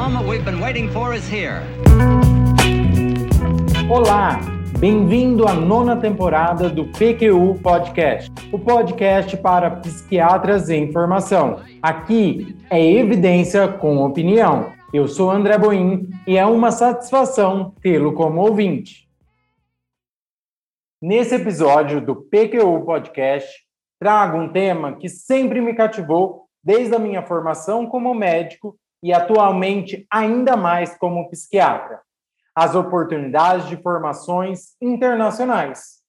we've been waiting for is here. Olá, bem-vindo à nona temporada do PQU Podcast, o podcast para psiquiatras em formação. Aqui é evidência com opinião. Eu sou André Boim e é uma satisfação tê-lo como ouvinte. Nesse episódio do PQU Podcast, trago um tema que sempre me cativou desde a minha formação como médico e atualmente ainda mais como psiquiatra: as oportunidades de formações internacionais.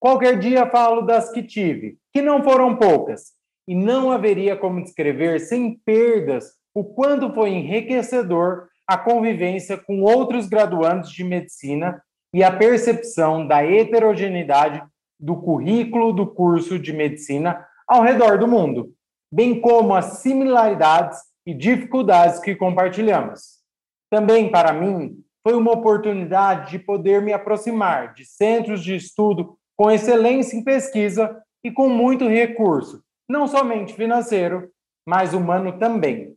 Qualquer dia falo das que tive, que não foram poucas, e não haveria como descrever sem perdas o quanto foi enriquecedor a convivência com outros graduandos de medicina e a percepção da heterogeneidade do currículo do curso de medicina ao redor do mundo, bem como as similaridades e dificuldades que compartilhamos. Também, para mim, foi uma oportunidade de poder me aproximar de centros de estudo com excelência em pesquisa e com muito recurso, não somente financeiro, mas humano também.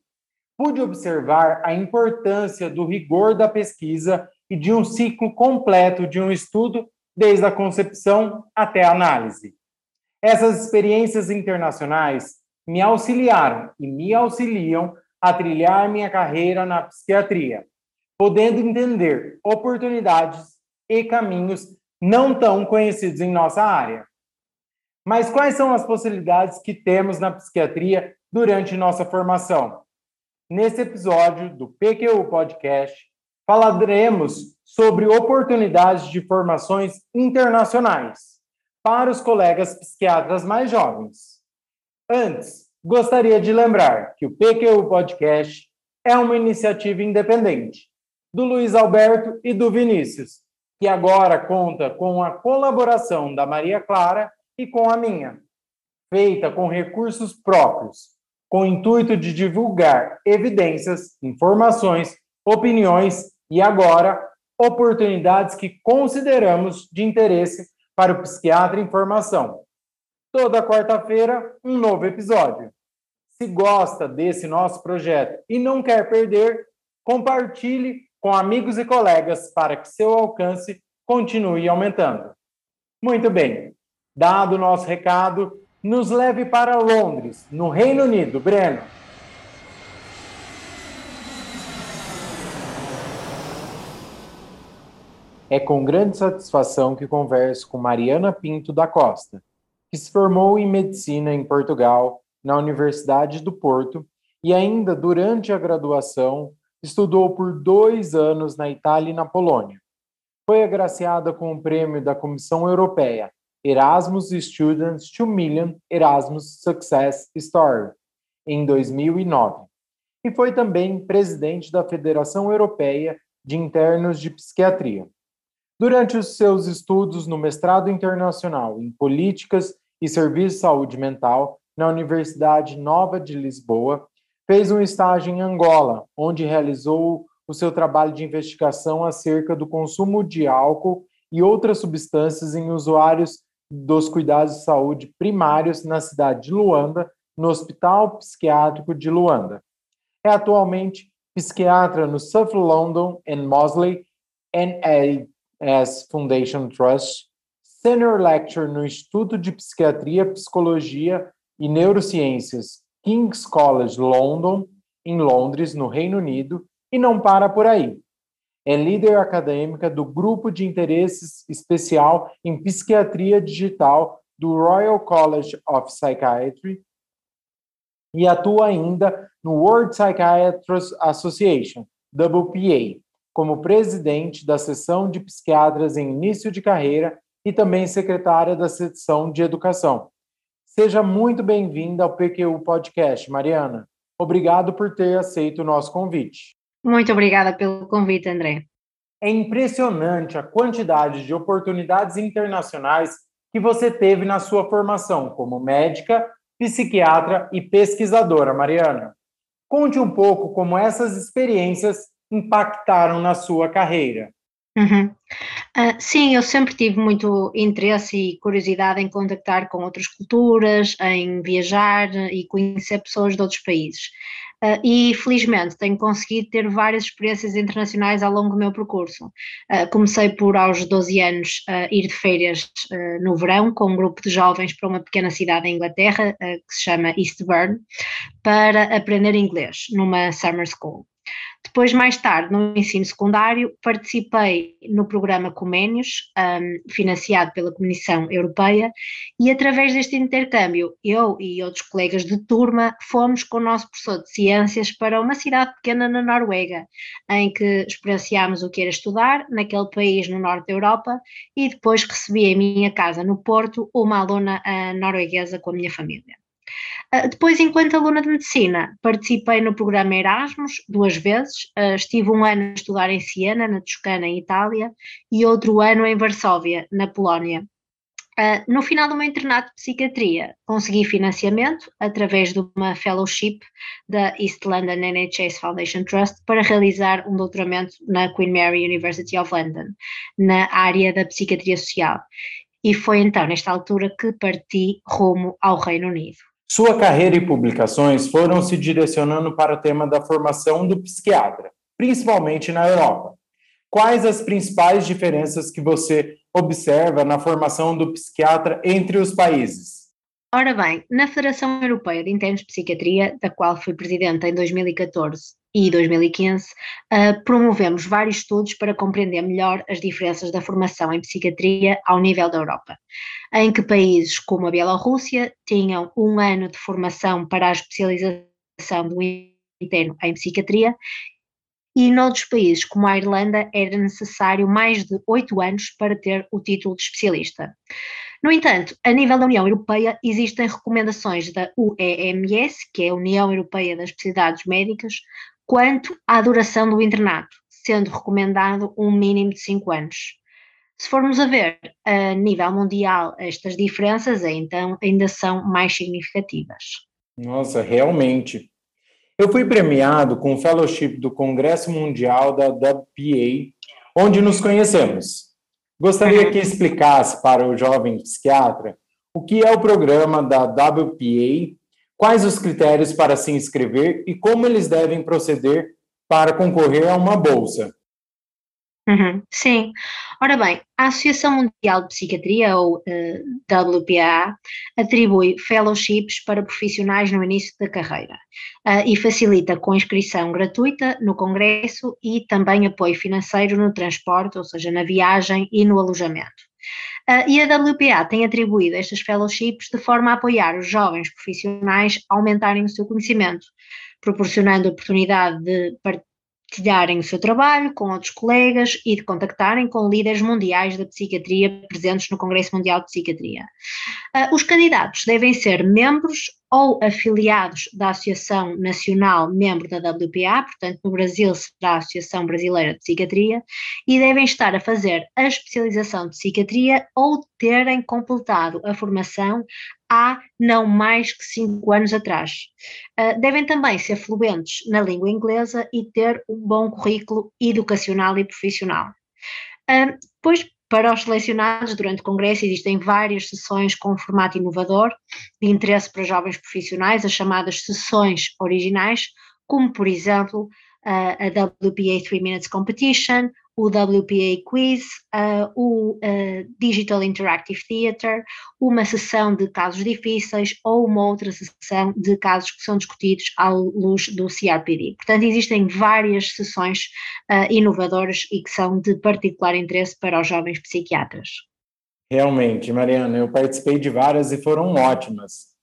Pude observar a importância do rigor da pesquisa e de um ciclo completo de um estudo, desde a concepção até a análise. Essas experiências internacionais me auxiliaram e me auxiliam a trilhar minha carreira na psiquiatria, podendo entender oportunidades e caminhos não tão conhecidos em nossa área. Mas quais são as possibilidades que temos na psiquiatria durante nossa formação? Nesse episódio do PQU Podcast, falaremos sobre oportunidades de formações internacionais para os colegas psiquiatras mais jovens. Antes, gostaria de lembrar que o PQU Podcast é uma iniciativa independente do Luiz Alberto e do Vinícius, que agora conta com a colaboração da Maria Clara e com a minha, feita com recursos próprios, com o intuito de divulgar evidências, informações, opiniões e agora oportunidades que consideramos de interesse para o psiquiatra em formação. Toda quarta-feira, um novo episódio. Se gosta desse nosso projeto e não quer perder, compartilhe com amigos e colegas para que seu alcance continue aumentando. Muito bem, dado o nosso recado, nos leve para Londres, no Reino Unido. Breno. É com grande satisfação que converso com Mariana Pinto da Costa, que se formou em medicina em Portugal, na Universidade do Porto, e ainda durante a graduação estudou por dois anos na Itália e na Polônia. Foi agraciada com o prêmio da Comissão Europeia Erasmus Students 2 Million Erasmus Success Story em 2009 e foi também presidente da Federação Europeia de Internos de Psiquiatria. Durante os seus estudos no mestrado internacional em Políticas e Serviços de Saúde Mental na Universidade Nova de Lisboa, fez um estágio em Angola, onde realizou o seu trabalho de investigação acerca do consumo de álcool e outras substâncias em usuários dos cuidados de saúde primários na cidade de Luanda, no Hospital Psiquiátrico de Luanda. É atualmente psiquiatra no South London and Mosley NAS Foundation Trust, Senior Lecturer no Instituto de Psiquiatria, Psicologia e Neurociências King's College London, em Londres, no Reino Unido, e não para por aí. É líder acadêmica do Grupo de Interesses Especial em Psiquiatria Digital do Royal College of Psychiatry e atua ainda no World Psychiatrists Association, WPA, como presidente da seção de psiquiatras em início de carreira e também secretária da seção de educação. Seja muito bem-vinda ao PQU Podcast, Mariana. Obrigado por ter aceito o nosso convite. Muito obrigada pelo convite, André. É impressionante a quantidade de oportunidades internacionais que você teve na sua formação como médica, psiquiatra e pesquisadora, Mariana. Conte um pouco como essas experiências impactaram na sua carreira. Uhum. Uh, sim, eu sempre tive muito interesse e curiosidade em contactar com outras culturas, em viajar e conhecer pessoas de outros países. Uh, e felizmente tenho conseguido ter várias experiências internacionais ao longo do meu percurso. Uh, comecei por, aos 12 anos, ir de férias no verão com um grupo de jovens para uma pequena cidade em Inglaterra, que se chama Eastbourne, para aprender inglês numa summer school. Depois, mais tarde, no ensino secundário, participei no programa Coménios, um, financiado pela Comissão Europeia, e através deste intercâmbio, eu e outros colegas de turma fomos com o nosso professor de Ciências para uma cidade pequena na Noruega, em que experienciámos o que era estudar naquele país no norte da Europa, e depois recebi em minha casa, no Porto, uma aluna uh, norueguesa com a minha família. Ah, depois, enquanto aluna de medicina, participei no programa Erasmus duas vezes. Uh, estive um ano a estudar em Siena, na Toscana, em Itália, e outro ano em Varsóvia, na Polónia. Uh, no final do meu internato de psiquiatria, consegui financiamento através de uma fellowship da East London NHS Foundation Trust para realizar um doutoramento na Queen Mary University of London, na área da psiquiatria social. E foi então, nesta altura, que parti rumo ao Reino Unido. Sua carreira e publicações foram se direcionando para o tema da formação do psiquiatra, principalmente na Europa. Quais as principais diferenças que você observa na formação do psiquiatra entre os países? Ora bem, na Federação Europeia de Internos de Psiquiatria, da qual fui presidente em 2014 e 2015, uh, promovemos vários estudos para compreender melhor as diferenças da formação em psiquiatria ao nível da Europa, em que países como a Bielorrússia tinham um ano de formação para a especialização do interno em psiquiatria e noutros países, como a Irlanda, era necessário mais de oito anos para ter o título de especialista. No entanto, a nível da União Europeia, existem recomendações da UEMS, que é a União Europeia das Especialidades Médicas, quanto à duração do internato, sendo recomendado um mínimo de 5 anos. Se formos a ver a nível mundial, estas diferenças então ainda são mais significativas. Nossa, realmente. Eu fui premiado com o fellowship do Congresso Mundial da WPA, onde nos conhecemos. Gostaria que explicasse para o jovem psiquiatra o que é o programa da WPA quais os critérios para se inscrever e como eles devem proceder para concorrer a uma bolsa. Uhum, sim. Ora bem, a Associação Mundial de Psiquiatria, ou uh, eh, WPA, atribui fellowships para profissionais no início da carreira uh, e facilita com inscrição gratuita no congresso e também apoio financeiro no transporte, ou seja, na viagem e no alojamento. Uh, e a WPA tem atribuído estas fellowships de forma a apoiar os jovens profissionais a aumentarem o seu conhecimento, proporcionando oportunidade de partilharem o seu trabalho com outros colegas e de contactarem com líderes mundiais da psiquiatria presentes no Congresso Mundial de Psiquiatria. Uh, os candidatos devem ser membros ou afiliados da Associação Nacional membro da WPA, portanto no Brasil será a Associação Brasileira de Psiquiatria, e devem estar a fazer a especialização de psiquiatria ou terem completado a formação há não mais que cinco anos atrás. Uh, devem também ser fluentes na língua inglesa e ter um bom currículo educacional e profissional. Uh, depois, para os selecionados, durante o Congresso existem várias sessões com formato inovador, de interesse para jovens profissionais, as chamadas sessões originais, como, por exemplo, a WPA 3 Minutes Competition, o WPA Quiz, uh, o uh, Digital Interactive Theatre, uma sessão de casos difíceis ou uma outra sessão de casos que são discutidos à luz do CRPD. Portanto, existem várias sessões uh, inovadoras e que são de particular interesse para os jovens psiquiatras. Realmente, Mariana, eu participei de várias e foram ótimas.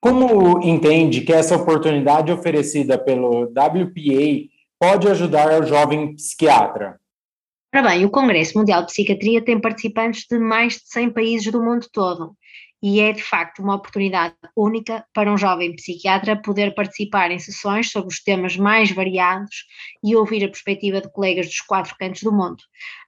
Como entende que essa oportunidade oferecida pelo WPA pode ajudar o jovem psiquiatra? Ora bem, o Congresso Mundial de Psiquiatria tem participantes de mais de 100 países do mundo todo e é de facto uma oportunidade única para um jovem psiquiatra poder participar em sessões sobre os temas mais variados e ouvir a perspectiva de colegas dos quatro cantos do mundo.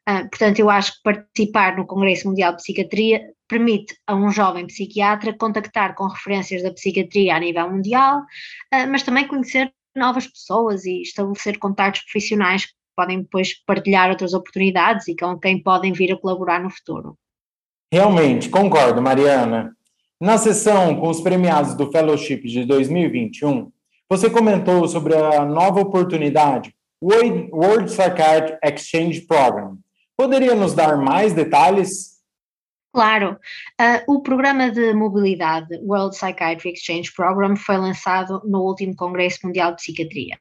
Uh, portanto, eu acho que participar no Congresso Mundial de Psiquiatria permite a um jovem psiquiatra contactar com referências da psiquiatria a nível mundial, uh, mas também conhecer novas pessoas e estabelecer contatos profissionais podem depois partilhar outras oportunidades e com quem podem vir a colaborar no futuro. Realmente, concordo, Mariana. Na sessão com os premiados do Fellowship de 2021, você comentou sobre a nova oportunidade World Psychiatry Exchange Program. Poderia nos dar mais detalhes? Claro, uh, o programa de mobilidade World Psychiatry Exchange Program foi lançado no último Congresso Mundial de Psiquiatria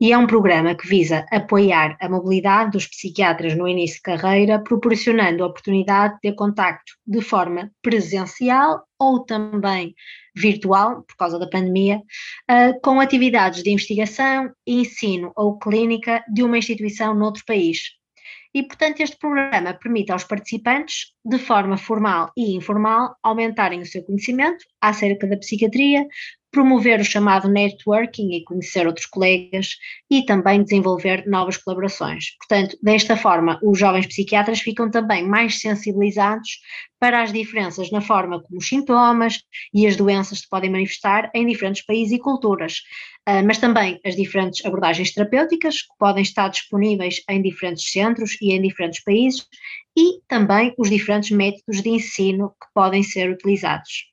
e é um programa que visa apoiar a mobilidade dos psiquiatras no início de carreira, proporcionando a oportunidade de ter contacto de forma presencial ou também virtual, por causa da pandemia, uh, com atividades de investigação, ensino ou clínica de uma instituição noutro país, e, portanto, este programa permite aos participantes, de forma formal e informal, aumentarem o seu conhecimento acerca da psiquiatria, promover o chamado networking e conhecer outros colegas e também desenvolver novas colaborações. Portanto, desta forma, os jovens psiquiatras ficam também mais sensibilizados para as diferenças na forma como os sintomas e as doenças se podem manifestar em diferentes países e culturas, ah, mas também as diferentes abordagens terapêuticas que podem estar disponíveis em diferentes centros e em diferentes países e também os diferentes métodos de ensino que podem ser utilizados.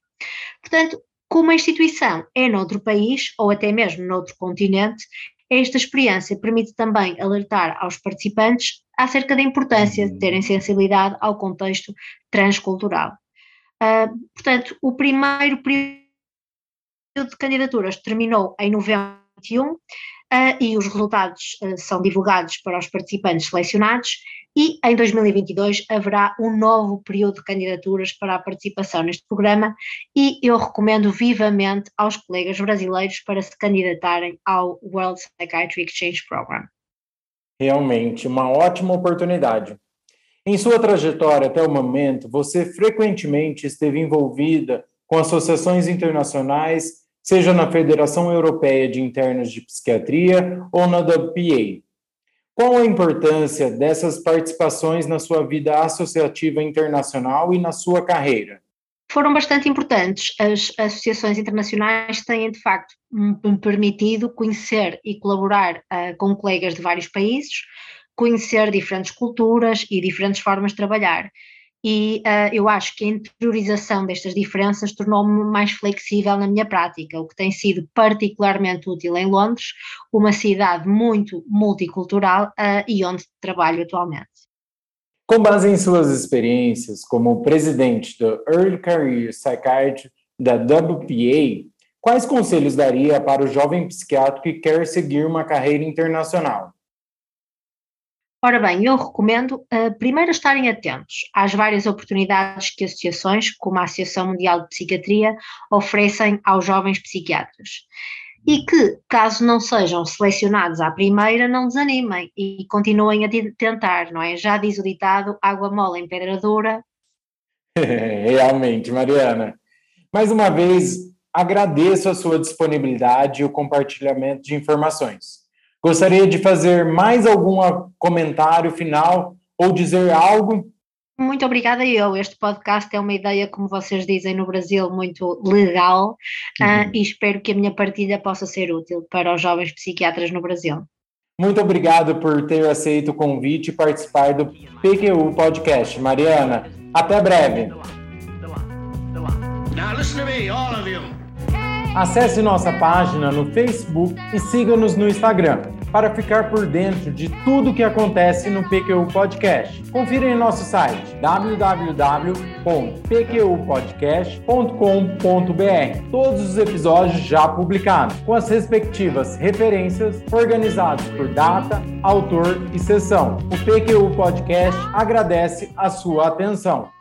Portanto, como a instituição é noutro país ou até mesmo noutro continente, esta experiência permite também alertar aos participantes acerca da importância de terem sensibilidade ao contexto transcultural. Uh, portanto, o primeiro período de candidaturas terminou em novembro de 2021 uh, e os resultados uh, são divulgados para os participantes selecionados e em 2022 haverá um novo período de candidaturas para a participação neste programa e eu recomendo vivamente aos colegas brasileiros para se candidatarem ao World Psychiatry Exchange Program. Realmente, uma ótima oportunidade. Em sua trajetória até o momento, você frequentemente esteve envolvida com associações internacionais, seja na Federação Europeia de Internos de Psiquiatria ou na WPA. Qual a importância dessas participações na sua vida associativa internacional e na sua carreira? Foram bastante importantes. As associações internacionais têm, de facto, me permitido conhecer e colaborar uh, com colegas de vários países, conhecer diferentes culturas e diferentes formas de trabalhar e uh, eu acho que a interiorização destas diferenças tornou-me mais flexível na minha prática, o que tem sido particularmente útil em Londres, uma cidade muito multicultural uh, e onde trabalho atualmente. Com base em suas experiências como presidente do Early Career Psychiatry da WPA, quais conselhos daria para o jovem psiquiatra que quer seguir uma carreira internacional? Ora bem, eu recomendo uh, primeiro estarem atentos às várias oportunidades que associações, como a Associação Mundial de Psiquiatria, oferecem aos jovens psiquiatras. E que, caso não sejam selecionados à primeira, não desanimem e continuem a tentar, não é? Já diz o ditado: água mole em pedra dura. Realmente, Mariana. Mais uma vez, agradeço a sua disponibilidade e o compartilhamento de informações. Gostaria de fazer mais algum comentário final ou dizer algo? Muito obrigada eu. Este podcast é uma ideia, como vocês dizem no Brasil, muito legal ah, uhum. uh, e espero que a minha partilha possa ser útil para os jovens psiquiatras no Brasil. Muito obrigado por ter aceito o convite e participar do PQU Podcast. Mariana, até breve. Now listen to me, all of you. Acesse nossa página no Facebook e siga-nos no Instagram para ficar por dentro de tudo que acontece no PQU Podcast. Confira em nosso site www.pqpodcast.com.br. Todos os episódios já publicados, com as respectivas referências, organizados por data, autor e sessão. O PQU Podcast agradece a sua atenção.